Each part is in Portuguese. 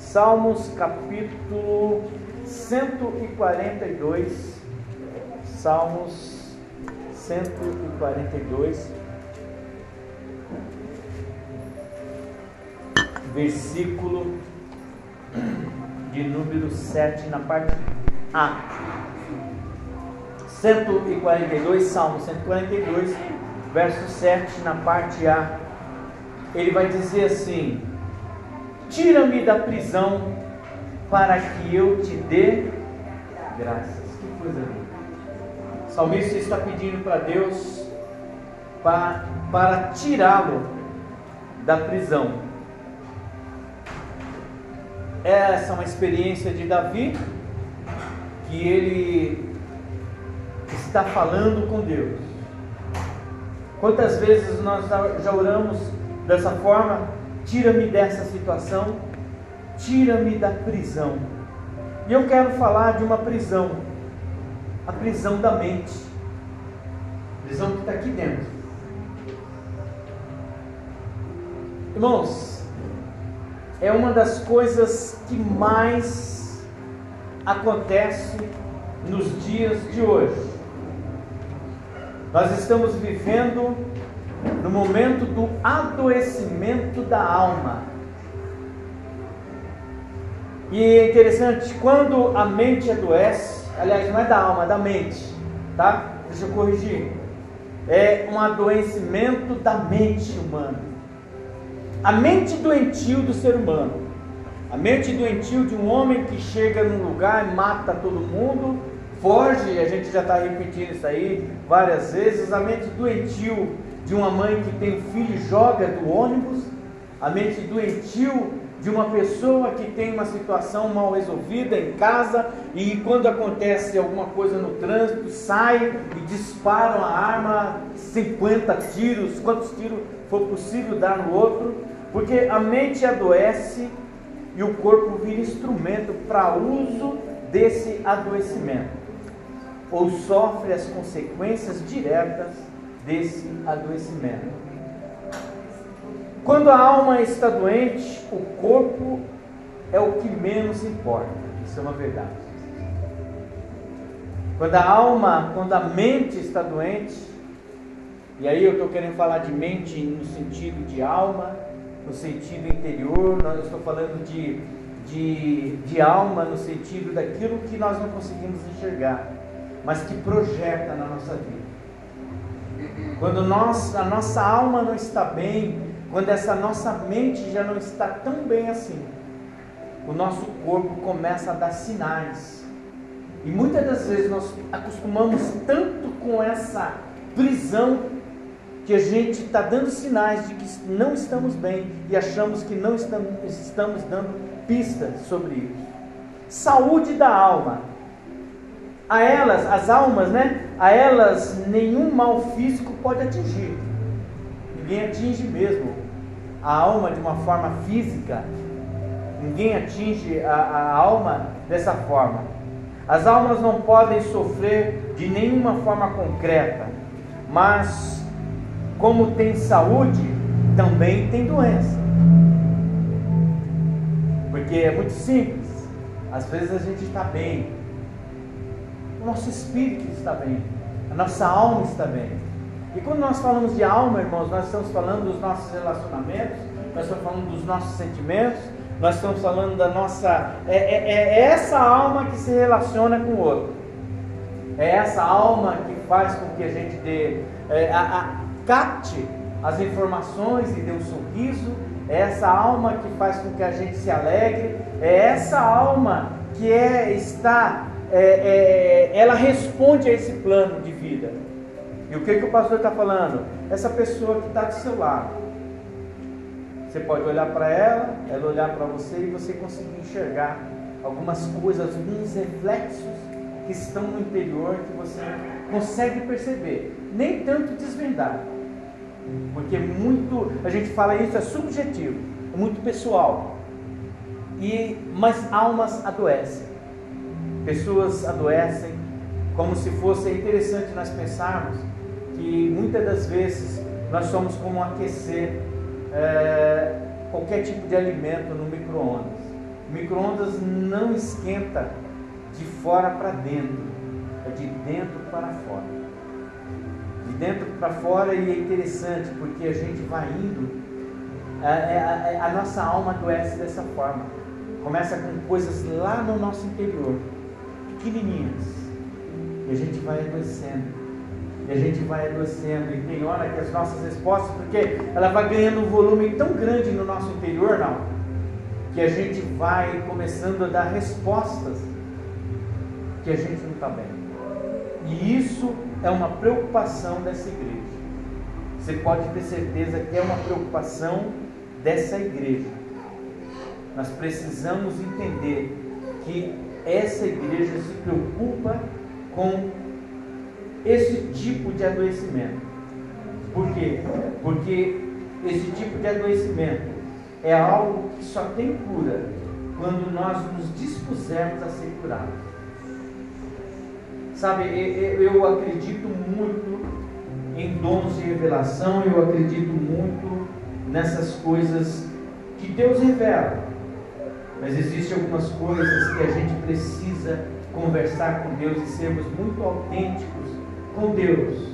Salmos capítulo 142. Salmos 142. Versículo de número 7 na parte A. 142, Salmo 142, verso 7 na parte A. Ele vai dizer assim: Tira-me da prisão para que eu te dê graças. Que coisa linda. O salmista está pedindo para Deus para, para tirá-lo da prisão. Essa é uma experiência de Davi que ele está falando com Deus. Quantas vezes nós já oramos dessa forma? Tira-me dessa situação, tira-me da prisão. E eu quero falar de uma prisão, a prisão da mente, a prisão que está aqui dentro. Irmãos, é uma das coisas que mais acontece nos dias de hoje. Nós estamos vivendo no momento do adoecimento da alma. E é interessante, quando a mente adoece, aliás, não é da alma, é da mente, tá? Deixa eu corrigir. É um adoecimento da mente humana. A mente doentio do ser humano. A mente doentio de um homem que chega num lugar e mata todo mundo, foge, a gente já está repetindo isso aí várias vezes. A mente doentio de uma mãe que tem filho e joga do ônibus, a mente doentio de uma pessoa que tem uma situação mal resolvida em casa e quando acontece alguma coisa no trânsito, sai e disparam a arma, 50 tiros, quantos tiros for possível dar no outro, porque a mente adoece e o corpo vira instrumento para uso desse adoecimento, ou sofre as consequências diretas desse adoecimento. Quando a alma está doente, o corpo é o que menos importa. Isso é uma verdade. Quando a alma, quando a mente está doente, e aí eu estou querendo falar de mente no sentido de alma, no sentido interior, eu estou falando de, de, de alma no sentido daquilo que nós não conseguimos enxergar, mas que projeta na nossa vida. Quando nós, a nossa alma não está bem, quando essa nossa mente já não está tão bem assim, o nosso corpo começa a dar sinais. E muitas das vezes nós acostumamos tanto com essa prisão que a gente está dando sinais de que não estamos bem e achamos que não estamos, estamos dando pistas sobre isso. Saúde da alma a elas, as almas, né? A elas nenhum mal físico pode atingir. Ninguém atinge mesmo a alma de uma forma física. Ninguém atinge a, a alma dessa forma. As almas não podem sofrer de nenhuma forma concreta, mas como tem saúde, também tem doença. Porque é muito simples. Às vezes a gente está bem, o nosso espírito está bem, a nossa alma está bem. E quando nós falamos de alma, irmãos, nós estamos falando dos nossos relacionamentos, nós estamos falando dos nossos sentimentos, nós estamos falando da nossa. É, é, é essa alma que se relaciona com o outro. É essa alma que faz com que a gente dê, é, a, a, capte as informações e dê um sorriso. É essa alma que faz com que a gente se alegre. É essa alma que é, está é, é, ela responde a esse plano de vida. E o que, que o pastor está falando? Essa pessoa que está do seu lado. Você pode olhar para ela, ela olhar para você e você conseguir enxergar algumas coisas, alguns reflexos que estão no interior que você consegue perceber. Nem tanto desvendar. Porque muito, a gente fala isso, é subjetivo, é muito pessoal. E, mas almas adoecem pessoas adoecem, como se fosse interessante nós pensarmos que muitas das vezes nós somos como aquecer é, qualquer tipo de alimento no micro-ondas. O micro-ondas não esquenta de fora para dentro, é de dentro para fora. De dentro para fora e é interessante porque a gente vai indo, a, a, a nossa alma adoece dessa forma. Começa com coisas lá no nosso interior, pequenininhas, e a gente vai adoecendo. E a gente vai adoecendo, e tem hora que as nossas respostas, porque ela vai ganhando um volume tão grande no nosso interior, não, que a gente vai começando a dar respostas que a gente não está bem. E isso é uma preocupação dessa igreja. Você pode ter certeza que é uma preocupação dessa igreja. Nós precisamos entender que essa igreja se preocupa com esse tipo de adoecimento. Por quê? Porque esse tipo de adoecimento é algo que só tem cura quando nós nos dispusermos a ser curados. Sabe, eu acredito muito em dons de revelação, eu acredito muito nessas coisas que Deus revela. Mas existem algumas coisas que a gente precisa conversar com Deus e sermos muito autênticos com Deus.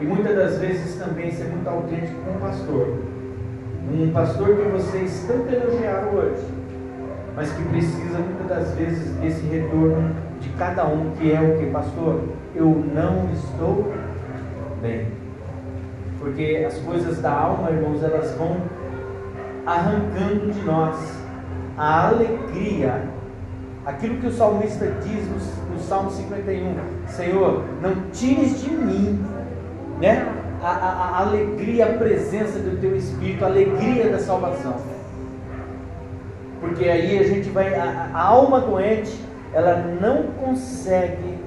E muitas das vezes também ser muito autêntico com o pastor. Um pastor que vocês tanto elogiaram hoje, mas que precisa muitas das vezes desse retorno de cada um, que é o que, pastor? Eu não estou bem. Porque as coisas da alma, irmãos, elas vão arrancando de nós a alegria. Aquilo que o salmista diz no, no Salmo 51, Senhor, não tires de mim, né? a, a, a alegria, a presença do teu Espírito, a alegria da salvação. Porque aí a gente vai, a, a alma doente, ela não consegue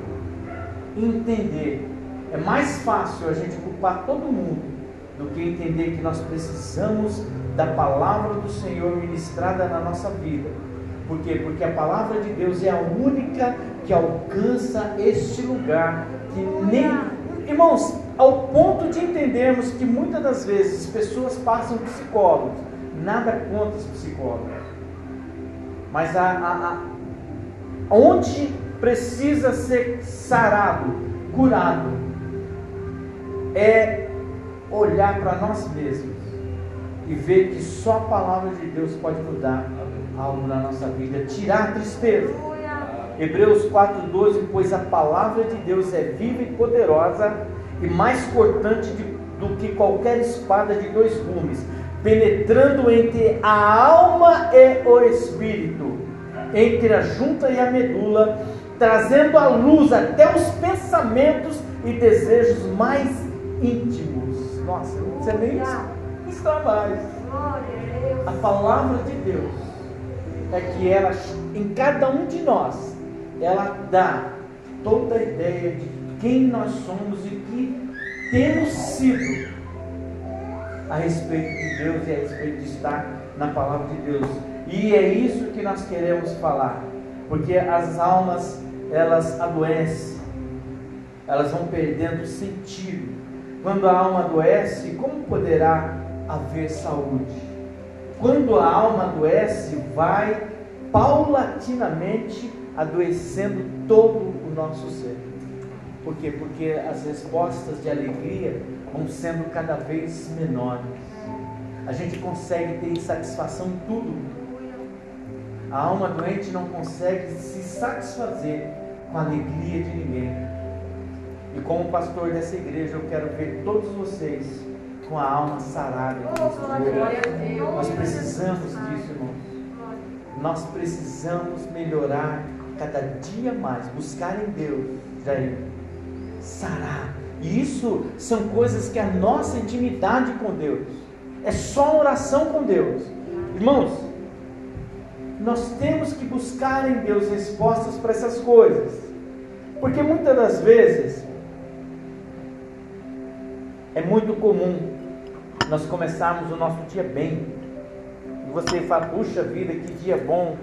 entender. É mais fácil a gente culpar todo mundo do que entender que nós precisamos da palavra do Senhor ministrada na nossa vida. Por quê? Porque a palavra de Deus é a única que alcança este lugar que nem. Irmãos, ao ponto de entendermos que muitas das vezes pessoas passam psicólogos, nada contra os psicólogos, mas a, a, a, onde precisa ser sarado, curado, é olhar para nós mesmos e ver que só a palavra de Deus pode mudar algo na nossa vida, tirar a tristeza. Hebreus 4,12, pois a palavra de Deus é viva e poderosa e mais cortante de, do que qualquer espada de dois gumes, penetrando entre a alma e o espírito, entre a junta e a medula, trazendo à luz até os pensamentos e desejos mais íntimos. Nossa, sei nem está mais. A palavra de Deus é que ela, em cada um de nós, ela dá toda a ideia de quem nós somos e que temos sido a respeito de Deus e a respeito de estar na palavra de Deus. E é isso que nós queremos falar, porque as almas elas adoecem, elas vão perdendo sentido. Quando a alma adoece, como poderá haver saúde? Quando a alma adoece, vai paulatinamente adoecendo todo o nosso ser. Por quê? Porque as respostas de alegria vão sendo cada vez menores. A gente consegue ter insatisfação em tudo. A alma doente não consegue se satisfazer com a alegria de ninguém. E como pastor dessa igreja, eu quero ver todos vocês com a alma sarada. Oh, Nós precisamos disso, irmãos. Nós precisamos melhorar cada dia mais, buscar em Deus, Jair sarar. E isso são coisas que a nossa intimidade com Deus é só oração com Deus. Irmãos, nós temos que buscar em Deus respostas para essas coisas. Porque muitas das vezes é muito comum nós começarmos o nosso dia bem. E você fala, puxa vida, que dia bom.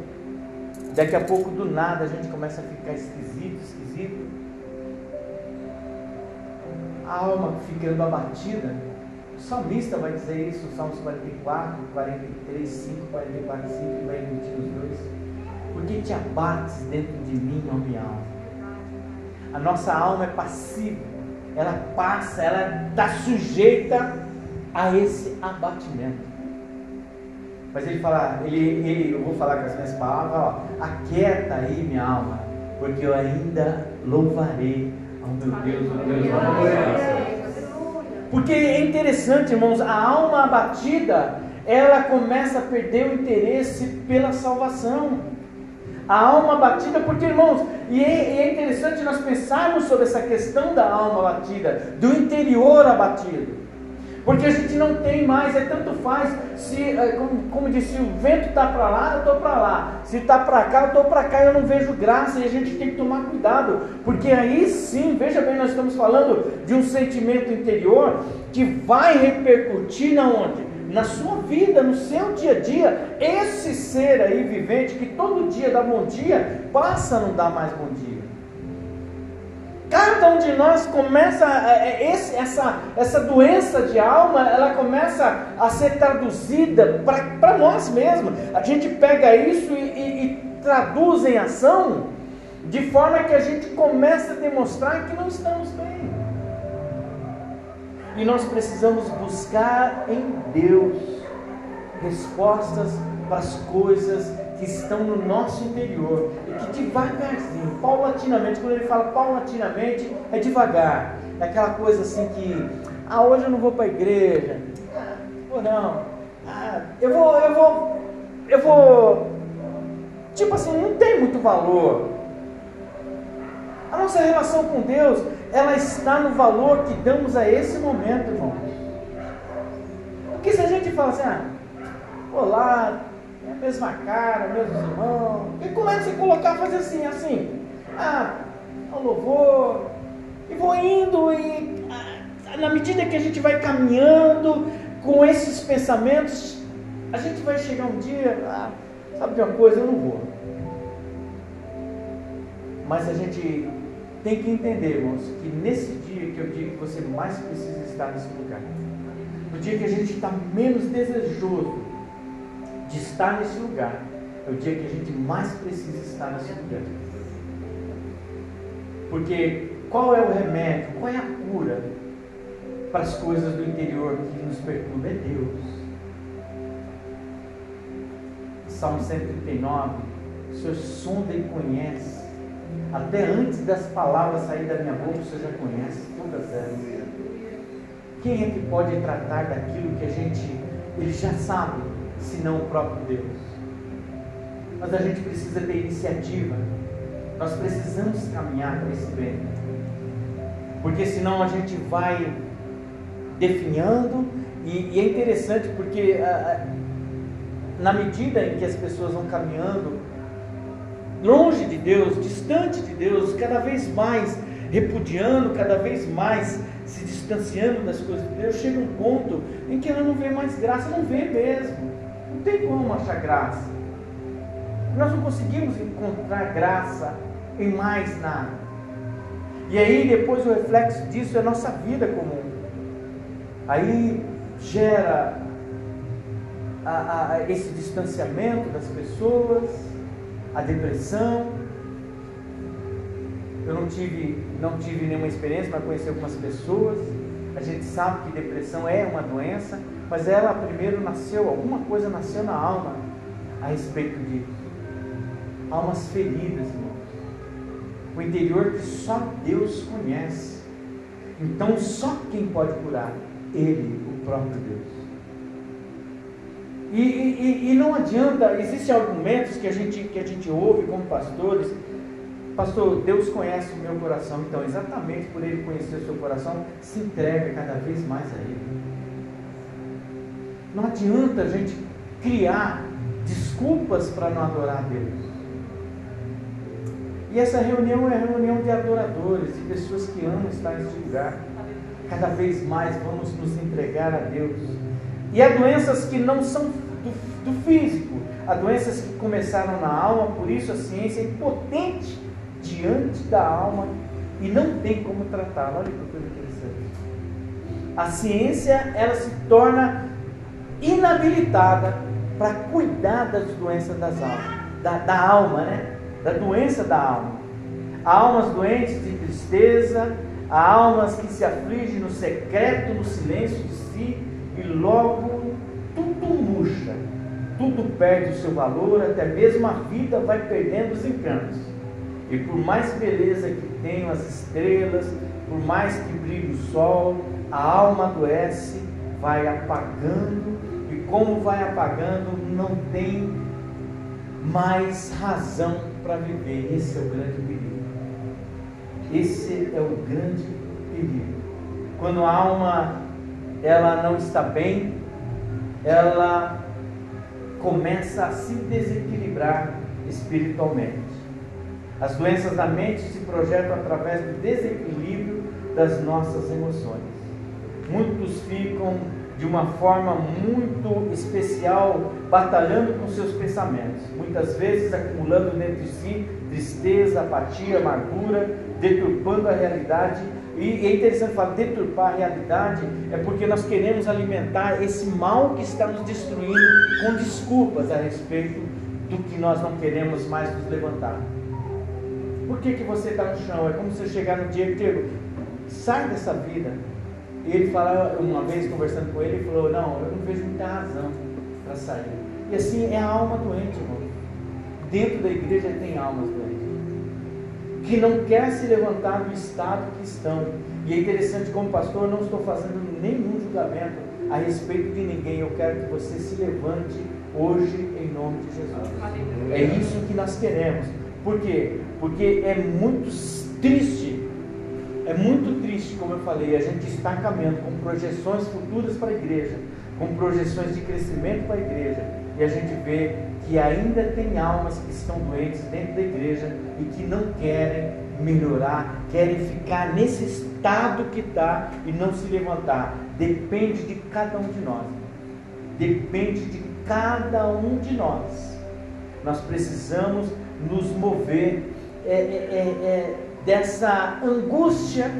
Daqui a pouco do nada a gente começa a ficar esquisito, esquisito a alma ficando abatida. O salmista vai dizer isso, Salmos 44, 43, 5, 44, 5, que vai repetir os dois. te abates dentro de mim, ó minha alma. A nossa alma é passiva, ela passa, ela está sujeita a esse abatimento. Mas ele fala, ele, ele, eu vou falar com as minhas palavras, ó, aquieta aí minha alma, porque eu ainda louvarei ao meu Deus, o Deus da Porque é interessante, irmãos, a alma abatida, ela começa a perder o interesse pela salvação. A alma abatida, porque irmãos, e é, e é interessante nós pensarmos sobre essa questão da alma abatida, do interior abatido. Porque a gente não tem mais, é tanto faz, se, é, como, como disse, o vento está para lá, eu estou para lá. Se está para cá, eu estou para cá, eu não vejo graça, e a gente tem que tomar cuidado, porque aí sim, veja bem, nós estamos falando de um sentimento interior que vai repercutir na onde? Na sua vida, no seu dia a dia. Esse ser aí vivente que todo dia dá bom dia, passa a não dar mais bom dia. Cada um de nós começa, é, é, essa, essa doença de alma, ela começa a ser traduzida para nós mesmos. A gente pega isso e, e, e traduz em ação, de forma que a gente começa a demonstrar que não estamos bem. E nós precisamos buscar em Deus respostas para as coisas que estão no nosso interior e que devagarzinho, paulatinamente, quando ele fala paulatinamente, é devagar. É aquela coisa assim que, ah, hoje eu não vou para a igreja, ah, ou não, ah, eu vou, eu vou, eu vou, tipo assim, não tem muito valor. A nossa relação com Deus, ela está no valor que damos a esse momento, irmão. Porque se a gente fala assim, ah, olá, é a mesma cara, mesmos irmãos. E como é que você colocar, fazer assim, assim? Ah, o louvor. E vou indo e ah, na medida que a gente vai caminhando com esses pensamentos, a gente vai chegar um dia, ah, sabe de uma coisa, eu não vou. Mas a gente tem que entender, irmãos, que nesse dia que eu digo que você mais precisa estar nesse lugar, no dia que a gente está menos desejoso de estar nesse lugar, é o dia que a gente mais precisa estar nesse lugar. Porque qual é o remédio, qual é a cura para as coisas do interior que nos perturbam? É Deus. Salmo 139, o Senhor sonda e conhece. Até antes das palavras saírem da minha boca, Senhor já conhece todas elas. Quem é que pode tratar daquilo que a gente, ele já sabe? senão o próprio Deus. Mas a gente precisa ter iniciativa. Nós precisamos caminhar para esse bem. Porque senão a gente vai definhando, e, e é interessante porque ah, na medida em que as pessoas vão caminhando longe de Deus, distante de Deus, cada vez mais repudiando, cada vez mais se distanciando das coisas de Deus, chega um ponto em que ela não vê mais graça, não vê mesmo tem como achar graça. Nós não conseguimos encontrar graça em mais nada. E aí depois o reflexo disso é a nossa vida comum. Aí gera a, a, esse distanciamento das pessoas, a depressão. Eu não tive, não tive nenhuma experiência, mas conheci algumas pessoas. A gente sabe que depressão é uma doença, mas ela primeiro nasceu, alguma coisa nasceu na alma a respeito disso. Almas feridas, irmãos. O interior que só Deus conhece. Então só quem pode curar? Ele, o próprio Deus. E, e, e não adianta, existem argumentos que a, gente, que a gente ouve como pastores. Pastor, Deus conhece o meu coração, então exatamente por Ele conhecer o seu coração, se entrega cada vez mais a Ele. Não adianta a gente criar desculpas para não adorar a Deus. E essa reunião é reunião de adoradores, de pessoas que amam estar nesse lugar. Cada vez mais vamos nos entregar a Deus. E há doenças que não são do, do físico, há doenças que começaram na alma, por isso a ciência é impotente diante da alma e não tem como tratá-la. Olha que coisa interessante. A ciência ela se torna inabilitada para cuidar das doenças das almas, da, da alma, né? da doença da alma. Há almas doentes de tristeza, há almas que se afligem no secreto, no silêncio de si, e logo tudo murcha, tudo perde o seu valor, até mesmo a vida vai perdendo os encantos. E por mais beleza que tenham as estrelas, por mais que brilhe o sol, a alma adoece, vai apagando, e como vai apagando, não tem mais razão para viver. Esse é o grande perigo. Esse é o grande perigo. Quando a alma ela não está bem, ela começa a se desequilibrar espiritualmente. As doenças da mente se projetam através do desequilíbrio das nossas emoções. Muitos ficam de uma forma muito especial batalhando com seus pensamentos, muitas vezes acumulando dentro de si tristeza, apatia, amargura, deturpando a realidade. E é interessante falar, deturpar a realidade é porque nós queremos alimentar esse mal que está nos destruindo com desculpas a respeito do que nós não queremos mais nos levantar. Por que, que você está no chão? É como se eu chegar no dia inteiro. Sai dessa vida. E ele fala, uma vez conversando com ele, ele falou, não, eu não vejo muita razão para sair. E assim é a alma doente, irmão. Dentro da igreja tem almas doentes. Que não quer se levantar do estado que estão. E é interessante, como pastor, eu não estou fazendo nenhum julgamento a respeito de ninguém. Eu quero que você se levante hoje em nome de Jesus. É isso que nós queremos. Por quê? Porque é muito triste, é muito triste, como eu falei, a gente está caminhando com projeções futuras para a igreja, com projeções de crescimento para a igreja, e a gente vê que ainda tem almas que estão doentes dentro da igreja e que não querem melhorar, querem ficar nesse estado que está e não se levantar. Depende de cada um de nós. Depende de cada um de nós. Nós precisamos nos mover é, é, é, é, dessa angústia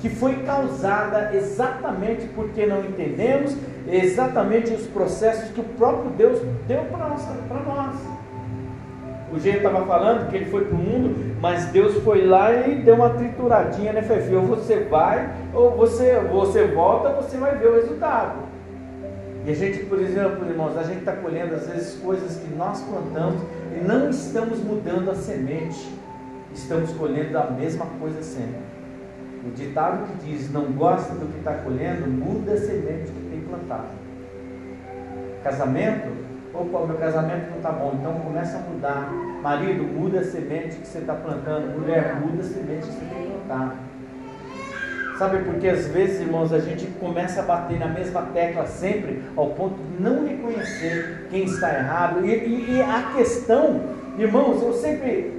que foi causada exatamente porque não entendemos exatamente os processos que o próprio Deus deu para nós. O jeito estava falando que ele foi para o mundo, mas Deus foi lá e deu uma trituradinha, né, Fefi? Ou você vai, ou você, você volta, você vai ver o resultado. E a gente, por exemplo, irmãos, a gente está colhendo às vezes coisas que nós plantamos e não estamos mudando a semente, estamos colhendo a mesma coisa sempre. O ditado que diz: não gosta do que está colhendo, muda a semente que plantado. Casamento, opa, meu casamento não está bom, então começa a mudar. Marido, muda a semente que você está plantando. Mulher, muda a semente que você tem plantado. Sabe porque às vezes, irmãos, a gente começa a bater na mesma tecla sempre, ao ponto de não reconhecer quem está errado. E, e, e a questão, irmãos, eu sempre.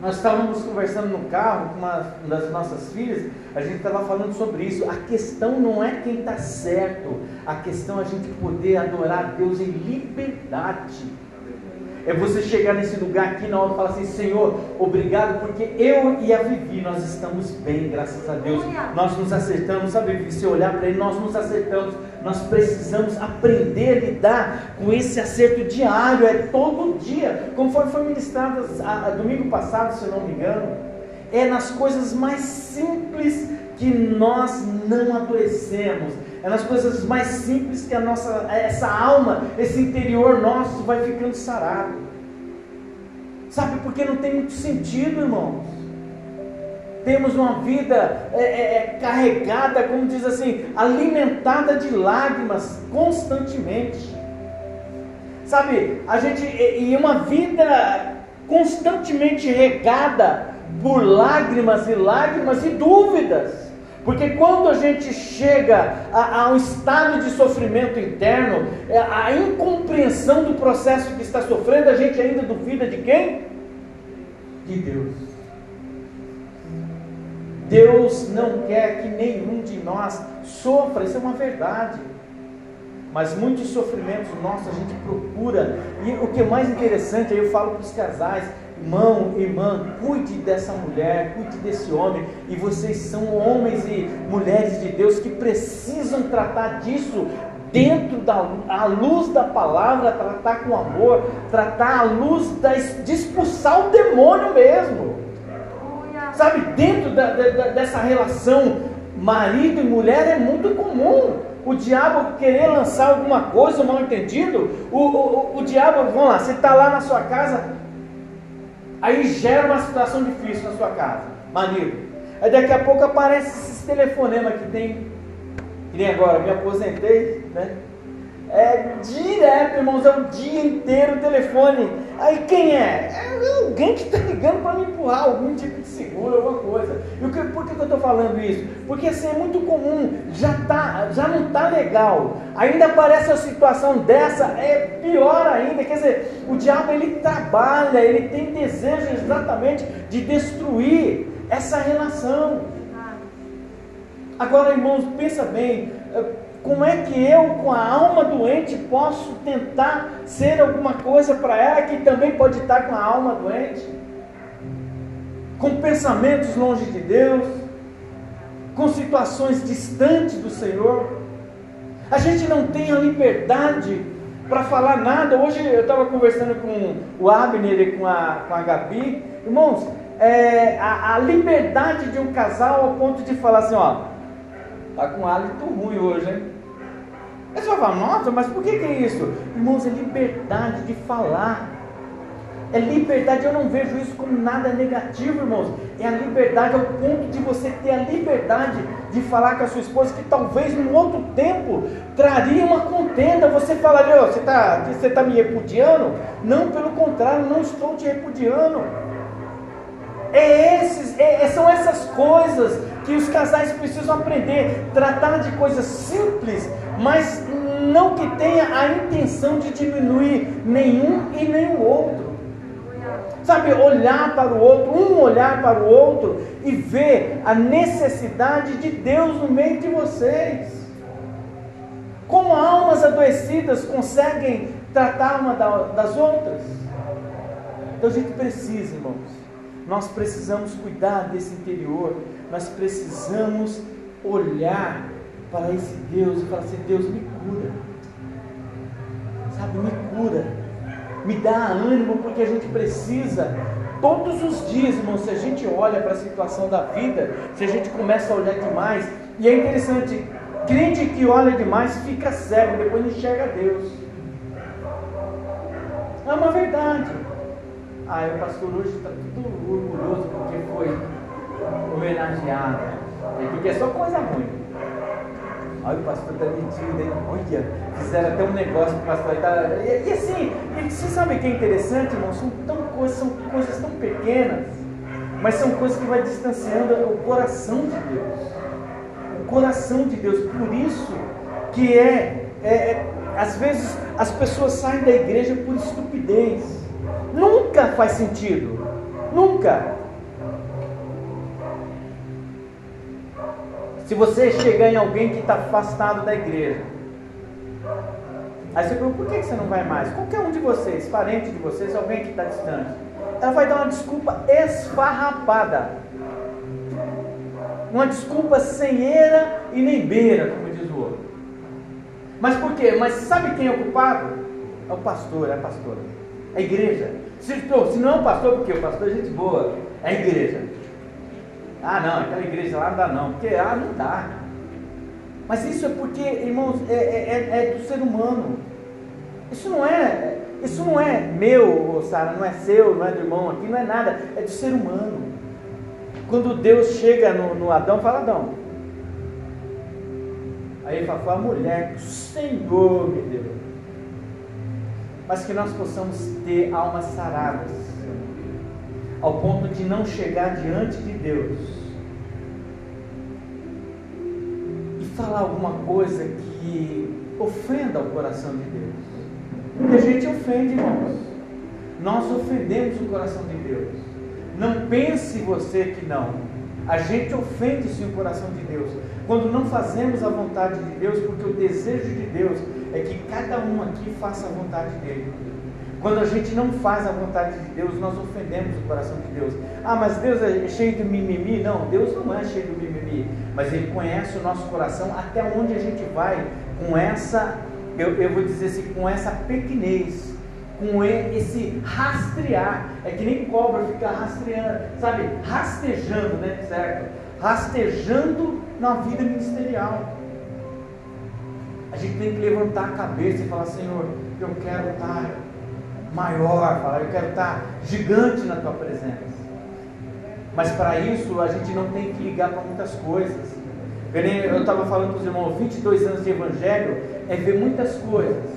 Nós estávamos conversando no carro com uma das nossas filhas, a gente estava falando sobre isso. A questão não é quem está certo, a questão é a gente poder adorar a Deus em liberdade. É você chegar nesse lugar aqui na hora e falar assim: Senhor, obrigado, porque eu e a Vivi, nós estamos bem, graças a Deus. Nós nos acertamos, sabe, Vivi? Se olhar para Ele, nós nos acertamos. Nós precisamos aprender a lidar com esse acerto diário, é todo dia. Conforme foi ministrado a, a, domingo passado, se eu não me engano, é nas coisas mais simples que nós não adoecemos. É nas coisas mais simples que a nossa, essa alma, esse interior nosso vai ficando sarado. Sabe porque não tem muito sentido, irmãos. Temos uma vida é, é, é, carregada, como diz assim, alimentada de lágrimas constantemente. Sabe, a gente e uma vida constantemente regada por lágrimas e lágrimas e dúvidas. Porque quando a gente chega a, a, um estado de sofrimento interno, é, a incompreensão do processo que está sofrendo, a gente ainda duvida de quem? De Deus. Deus não quer que nenhum de nós sofra, isso é uma verdade. Mas muitos sofrimentos nossos a gente procura, e o que é mais interessante, eu falo para os casais, Irmão, irmã, cuide dessa mulher, cuide desse homem, e vocês são homens e mulheres de Deus que precisam tratar disso dentro da luz da palavra, tratar com amor, tratar a luz da, de expulsar o demônio mesmo. Sabe, dentro da, da, dessa relação marido e mulher é muito comum. O diabo querer lançar alguma coisa mal entendido, o, o, o diabo, vamos lá, você está lá na sua casa, aí gera uma situação difícil na sua casa, marido. Aí daqui a pouco aparece esses telefonemas que tem, que nem agora, me aposentei, né? É direto, irmãos, é o dia inteiro o telefone. Aí quem é? É alguém que está ligando para me empurrar, algum tipo de seguro, alguma coisa. E o que, por que, eu estou falando isso? Porque assim é muito comum, já, tá, já não está legal. Ainda aparece a situação dessa, é pior ainda. Quer dizer, o diabo ele trabalha, ele tem desejo exatamente de destruir essa relação. Agora, irmãos, pensa bem como é que eu, com a alma doente, posso tentar ser alguma coisa para ela que também pode estar com a alma doente? Com pensamentos longe de Deus, com situações distantes do Senhor. A gente não tem a liberdade para falar nada. Hoje eu estava conversando com o Abner e com a, com a Gabi. Irmãos, é, a, a liberdade de um casal ao ponto de falar assim, ó, Está com hálito ruim hoje, hein? Aí você vai falar, nossa, mas por que, que é isso? Irmãos, é liberdade de falar. É liberdade, eu não vejo isso como nada negativo, irmãos. É a liberdade ao ponto de você ter a liberdade de falar com a sua esposa que talvez num outro tempo traria uma contenda. Você falaria, oh, você está você tá me repudiando? Não, pelo contrário, não estou te repudiando. É esses, é, são essas coisas que os casais precisam aprender, tratar de coisas simples, mas não que tenha a intenção de diminuir nenhum e nem o outro. Sabe, olhar para o outro, um olhar para o outro e ver a necessidade de Deus no meio de vocês. Como almas adoecidas conseguem tratar uma das outras? Então a gente precisa, irmãos, nós precisamos cuidar desse interior, nós precisamos olhar para esse Deus e falar assim: Deus me cura, sabe, me cura, me dá ânimo, porque a gente precisa. Todos os dias, irmão, se a gente olha para a situação da vida, se a gente começa a olhar demais, e é interessante, crente que olha demais fica cego, depois enxerga Deus. É uma verdade. Ah, o pastor hoje está tudo orgulhoso porque foi homenageado. Porque é só coisa ruim. Olha, o pastor está metido, hein? Olha, fizeram até um negócio para o pastor. Tá... E, e assim, e você sabe o que é interessante, irmão? São, tão coisas, são coisas tão pequenas, mas são coisas que vai distanciando o coração de Deus. O coração de Deus. Por isso que é, é, é às vezes as pessoas saem da igreja por estupidez. Nunca faz sentido. Nunca. Se você chegar em alguém que está afastado da igreja, aí você pergunta, por que você não vai mais? Qualquer um de vocês, parente de vocês, alguém que está distante, ela vai dar uma desculpa esfarrapada. Uma desculpa sem eira e nem beira, como diz o outro. Mas por quê? Mas sabe quem é o culpado? É o pastor, é a pastora. É a igreja. Se, se não é o pastor, porque o pastor é gente boa, é a igreja. Ah, não, aquela igreja lá não dá não, porque ah, não dá. Mas isso é porque, irmãos, é, é, é, é do ser humano. Isso não é, isso não é meu, Sara, não é seu, não é do irmão aqui, não é nada, é do ser humano. Quando Deus chega no, no Adão, fala Adão. Aí ele fala, foi a mulher o Senhor me deu mas que nós possamos ter almas saradas, ao ponto de não chegar diante de Deus e falar alguma coisa que ofenda o coração de Deus. Porque a gente ofende, irmãos. Nós ofendemos o coração de Deus. Não pense você que não. A gente ofende sim o coração de Deus. Quando não fazemos a vontade de Deus, porque o desejo de Deus é que cada um aqui faça a vontade dele. Quando a gente não faz a vontade de Deus, nós ofendemos o coração de Deus. Ah, mas Deus é cheio de mimimi? Não, Deus não é cheio de mimimi, mas Ele conhece o nosso coração até onde a gente vai com essa, eu, eu vou dizer assim, com essa pequenez, com esse rastrear. É que nem cobra fica rastreando, sabe? Rastejando, né? Certo? Rastejando na vida ministerial. A gente tem que levantar a cabeça e falar, Senhor, eu quero estar maior, falar, eu quero estar gigante na tua presença. Mas para isso a gente não tem que ligar para muitas coisas. Eu estava falando para os irmãos, 22 anos de evangelho é ver muitas coisas.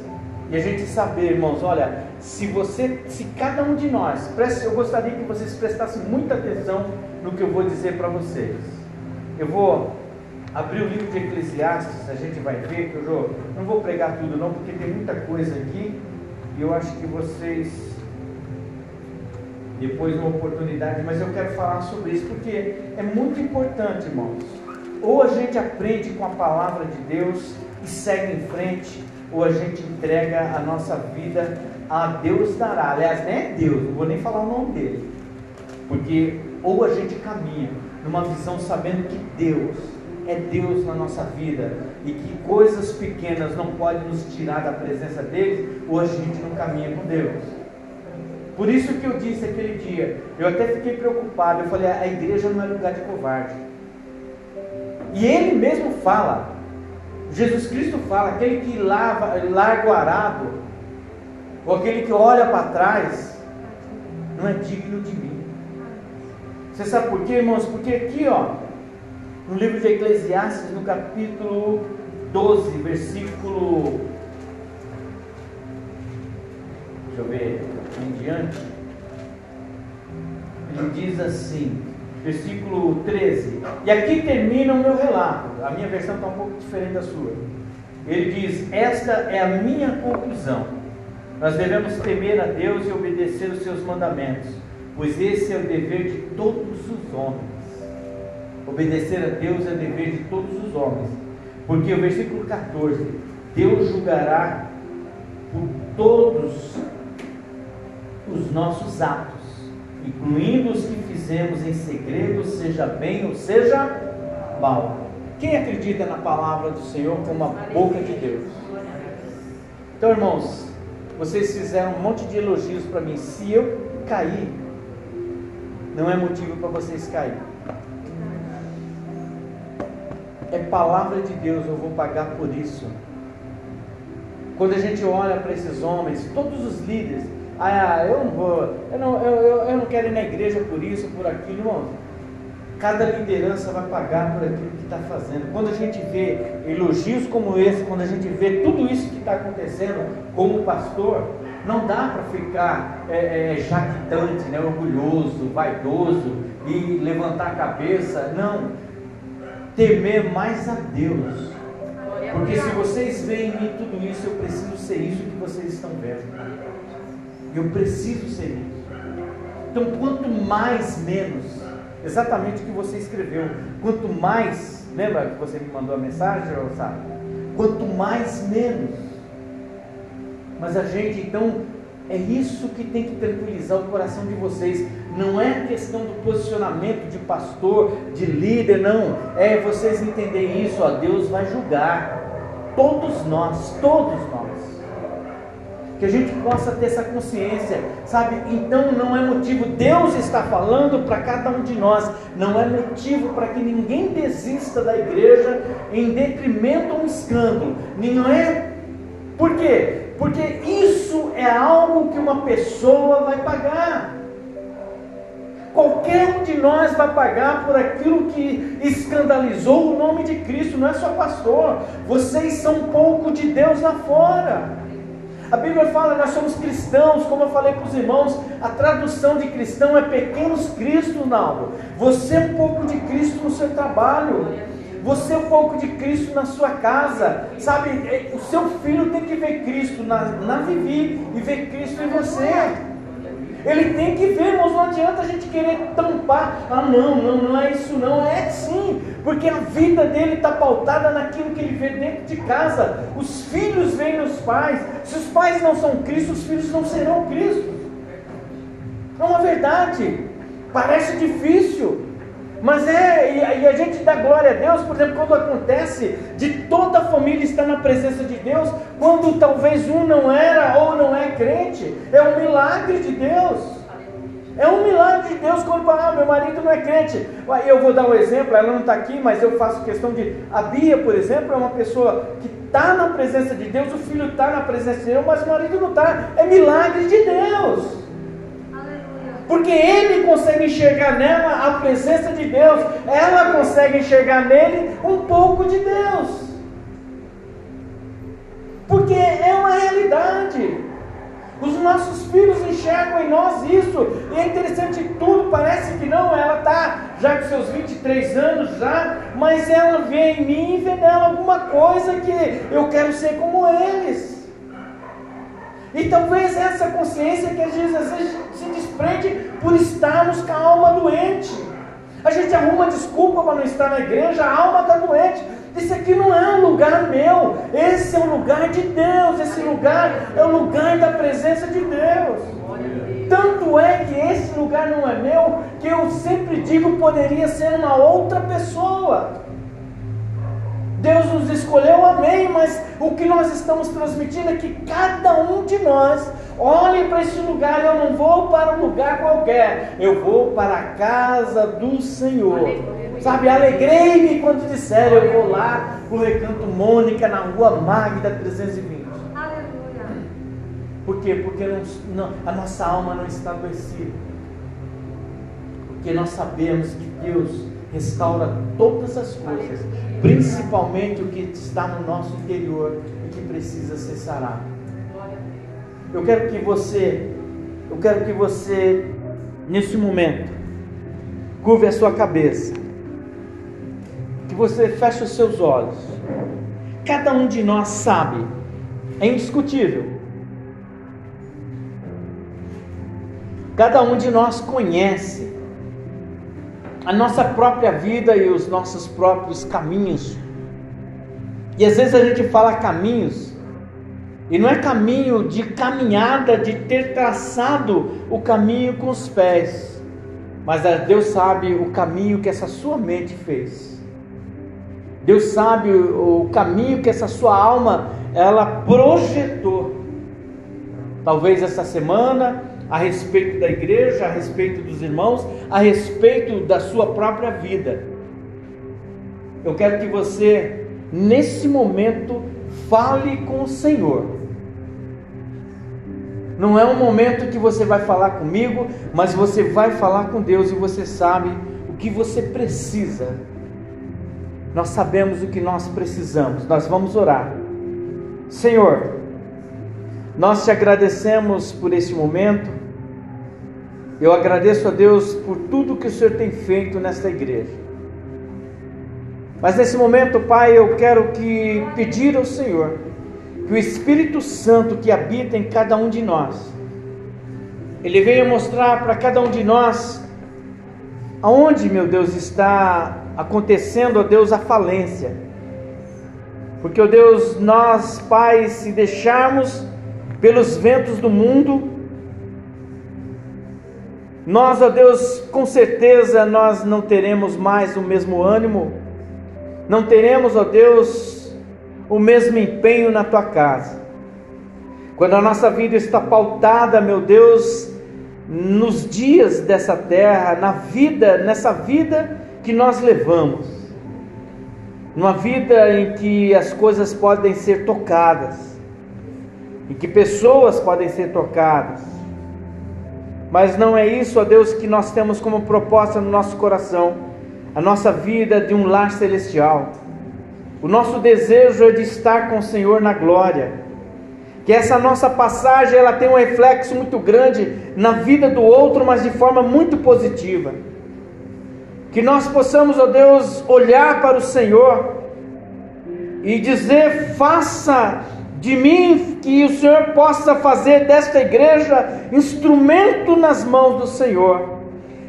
E a gente saber, irmãos, olha, se você, se cada um de nós, eu gostaria que vocês prestassem muita atenção no que eu vou dizer para vocês. Eu vou abrir o livro de Eclesiastes, a gente vai ver que eu não vou pregar tudo não, porque tem muita coisa aqui e eu acho que vocês depois uma oportunidade, mas eu quero falar sobre isso porque é muito importante, irmãos. Ou a gente aprende com a palavra de Deus e segue em frente, ou a gente entrega a nossa vida a Deus dará. Aliás, nem é Deus, não vou nem falar o nome dele. Porque ou a gente caminha numa visão sabendo que Deus é Deus na nossa vida e que coisas pequenas não podem nos tirar da presença dele, ou a gente não caminha com Deus. Por isso que eu disse aquele dia, eu até fiquei preocupado, eu falei, a igreja não é lugar de covarde. E ele mesmo fala, Jesus Cristo fala, aquele que lava, larga o arado, ou aquele que olha para trás, não é digno de mim. Você sabe por quê, irmãos? Porque aqui, ó, no livro de Eclesiastes, no capítulo 12, versículo. Deixa eu ver em diante. Ele diz assim, versículo 13. E aqui termina o meu relato. A minha versão está um pouco diferente da sua. Ele diz: Esta é a minha conclusão. Nós devemos temer a Deus e obedecer os seus mandamentos, pois esse é o dever de todos os homens. Obedecer a Deus é dever de todos os homens. Porque o versículo 14: Deus julgará por todos os nossos atos, incluindo os que fizemos em segredo, seja bem ou seja mal. Quem acredita na palavra do Senhor como a boca de Deus? Então, irmãos, vocês fizeram um monte de elogios para mim. Se eu cair, não é motivo para vocês caírem palavra de Deus, eu vou pagar por isso. Quando a gente olha para esses homens, todos os líderes, ah, eu não vou, eu não, eu, eu, eu não quero ir na igreja por isso, por aquilo, irmão. Cada liderança vai pagar por aquilo que está fazendo. Quando a gente vê elogios como esse, quando a gente vê tudo isso que está acontecendo como pastor, não dá para ficar é, é, jactante, né, orgulhoso, vaidoso e levantar a cabeça. Não temer mais a Deus. Porque se vocês veem em mim tudo isso, eu preciso ser isso que vocês estão vendo. Eu preciso ser isso. Então, quanto mais menos, exatamente o que você escreveu, quanto mais, lembra que você me mandou a mensagem, sabe? Quanto mais menos. Mas a gente, então, é isso que tem que tranquilizar o coração de vocês. Não é questão do posicionamento de pastor, de líder, não. É vocês entenderem isso, ó, Deus vai julgar. Todos nós, todos nós. Que a gente possa ter essa consciência, sabe? Então não é motivo, Deus está falando para cada um de nós, não é motivo para que ninguém desista da igreja em detrimento a um escândalo. Não é. Por quê? Porque isso é algo que uma pessoa vai pagar. Qualquer um de nós vai pagar por aquilo que escandalizou o nome de Cristo, não é só pastor. Vocês são pouco de Deus lá fora. A Bíblia fala, nós somos cristãos, como eu falei para os irmãos, a tradução de cristão é pequenos Cristo, Naldo. Você é um pouco de Cristo no seu trabalho. Você é um pouco de Cristo na sua casa, sabe? É, o seu filho tem que ver Cristo na, na Vivi e ver Cristo em você. Ele tem que ver, irmãos, não adianta a gente querer tampar. Ah, não, não, não é isso, não. É sim, porque a vida dele está pautada naquilo que ele vê dentro de casa. Os filhos veem nos pais. Se os pais não são Cristo, os filhos não serão Cristo. É uma verdade. Parece difícil, Mas é, e a gente dá glória a Deus, por exemplo, quando acontece de toda a família estar na presença de Deus, quando talvez um não era ou não é crente, é um milagre de Deus. É um milagre de Deus quando fala, ah, meu marido não é crente. Eu vou dar um exemplo, ela não está aqui, mas eu faço questão de. A Bia, por exemplo, é uma pessoa que está na presença de Deus, o filho está na presença de Deus, mas o marido não está. É milagre de Deus. Porque ele consegue enxergar nela a presença de Deus, ela consegue enxergar nele um pouco de Deus. Porque é uma realidade. Os nossos filhos enxergam em nós isso. E é interessante tudo, parece que não, ela está já com seus 23 anos já, mas ela vê em mim e vê nela alguma coisa que eu quero ser como eles. E talvez essa consciência que às vezes se desprende por estarmos com a alma doente. A gente arruma desculpa para não estar na igreja, a alma está doente. Esse aqui não é um lugar meu, esse é um lugar de Deus, esse lugar é o lugar da presença de Deus. Tanto é que esse lugar não é meu, que eu sempre digo poderia ser uma outra pessoa. Deus nos escolheu, amém, mas o que nós estamos transmitindo é que cada um de nós olhe para esse lugar. Eu não vou para um lugar qualquer, eu vou para a casa do Senhor. Sabe, alegrei-me quando disseram, eu vou lá para o Recanto Mônica, na rua Magda 320. Aleluia. Por quê? Porque não, não, a nossa alma não está adoecida. Porque nós sabemos que Deus restaura todas as coisas, principalmente o que está no nosso interior e que precisa ser sarado. Eu quero que você, eu quero que você, nesse momento, curve a sua cabeça que você feche os seus olhos. Cada um de nós sabe, é indiscutível. Cada um de nós conhece a nossa própria vida e os nossos próprios caminhos. E às vezes a gente fala caminhos, e não é caminho de caminhada, de ter traçado o caminho com os pés, mas Deus sabe o caminho que essa sua mente fez. Deus sabe o, caminho que essa sua alma ela projetou. Talvez essa semana a respeito da igreja, a respeito dos irmãos, a respeito da sua própria vida. Eu quero que você nesse momento fale com o Senhor. Não é um momento que você vai falar comigo, mas você vai falar com Deus e você sabe o que você precisa nós sabemos o que nós precisamos, nós vamos orar. Senhor, nós te agradecemos por esse momento. Eu agradeço a Deus por tudo que o Senhor tem feito nesta igreja. Mas nesse momento, Pai, eu quero que pedir ao Senhor que o Espírito Santo que habita em cada um de nós, ele venha mostrar para cada um de nós aonde, meu Deus, está acontecendo, ó Deus, a falência. Porque, ó Deus, nós, pais, se deixarmos pelos ventos do mundo, nós, ó Deus, com certeza nós não teremos mais o mesmo ânimo, não teremos, ó Deus, o mesmo empenho na tua casa. Quando a nossa vida está pautada, meu Deus, nos dias dessa terra, na vida, nessa vida que nós levamos, numa vida em que as coisas podem ser tocadas, em que pessoas podem ser tocadas, mas não é isso, ó Deus, que nós temos como proposta no nosso coração, a nossa vida de um lar celestial. O nosso desejo é de estar com o Senhor na glória. Que essa nossa passagem ela tem um reflexo muito grande na vida do outro, mas de forma muito positiva. Que nós possamos, ó Deus, olhar para o Senhor e dizer: faça de mim que o Senhor possa fazer desta igreja instrumento nas mãos do Senhor.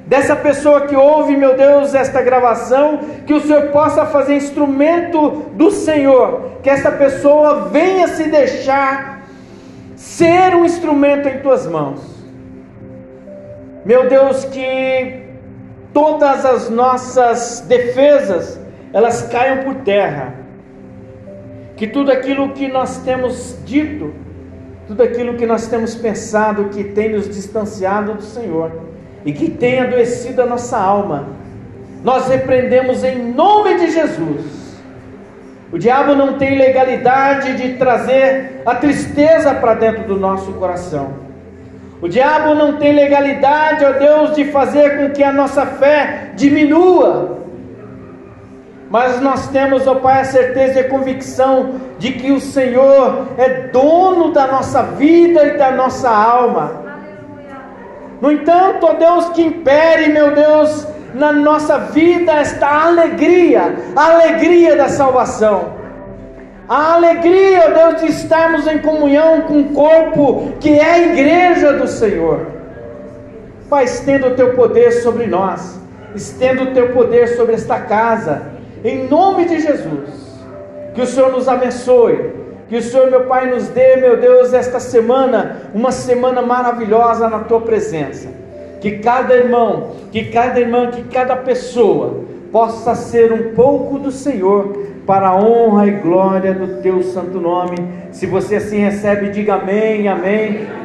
Dessa pessoa que ouve, meu Deus, esta gravação, que o Senhor possa fazer instrumento do Senhor, que esta pessoa venha se deixar ser um instrumento em tuas mãos. Meu Deus, que todas as nossas defesas elas caiam por terra. Que tudo aquilo que nós temos dito, tudo aquilo que nós temos pensado que tem nos distanciado do Senhor e que tem adoecido a nossa alma, nós repreendemos em nome de Jesus. O diabo não tem legalidade de trazer a tristeza para dentro do nosso coração. O diabo não tem legalidade, ó Deus, de fazer com que a nossa fé diminua. Mas nós temos, ó Pai, a certeza e a convicção de que o Senhor é dono da nossa vida e da nossa alma. No entanto, ó Deus, que impere, meu Deus, na nossa vida esta alegria, a alegria da salvação. A alegria, Deus, de estarmos em comunhão com o corpo que é a igreja do Senhor. Pai, estenda o teu poder sobre nós, estenda o teu poder sobre esta casa, em nome de Jesus. Que o Senhor nos abençoe, que o Senhor, meu Pai, nos dê, meu Deus, esta semana, uma semana maravilhosa na tua presença. Que cada irmão, que cada irmã, que cada pessoa possa ser um pouco do Senhor para a honra e glória do teu santo nome. Se você assim recebe, diga amém, amém.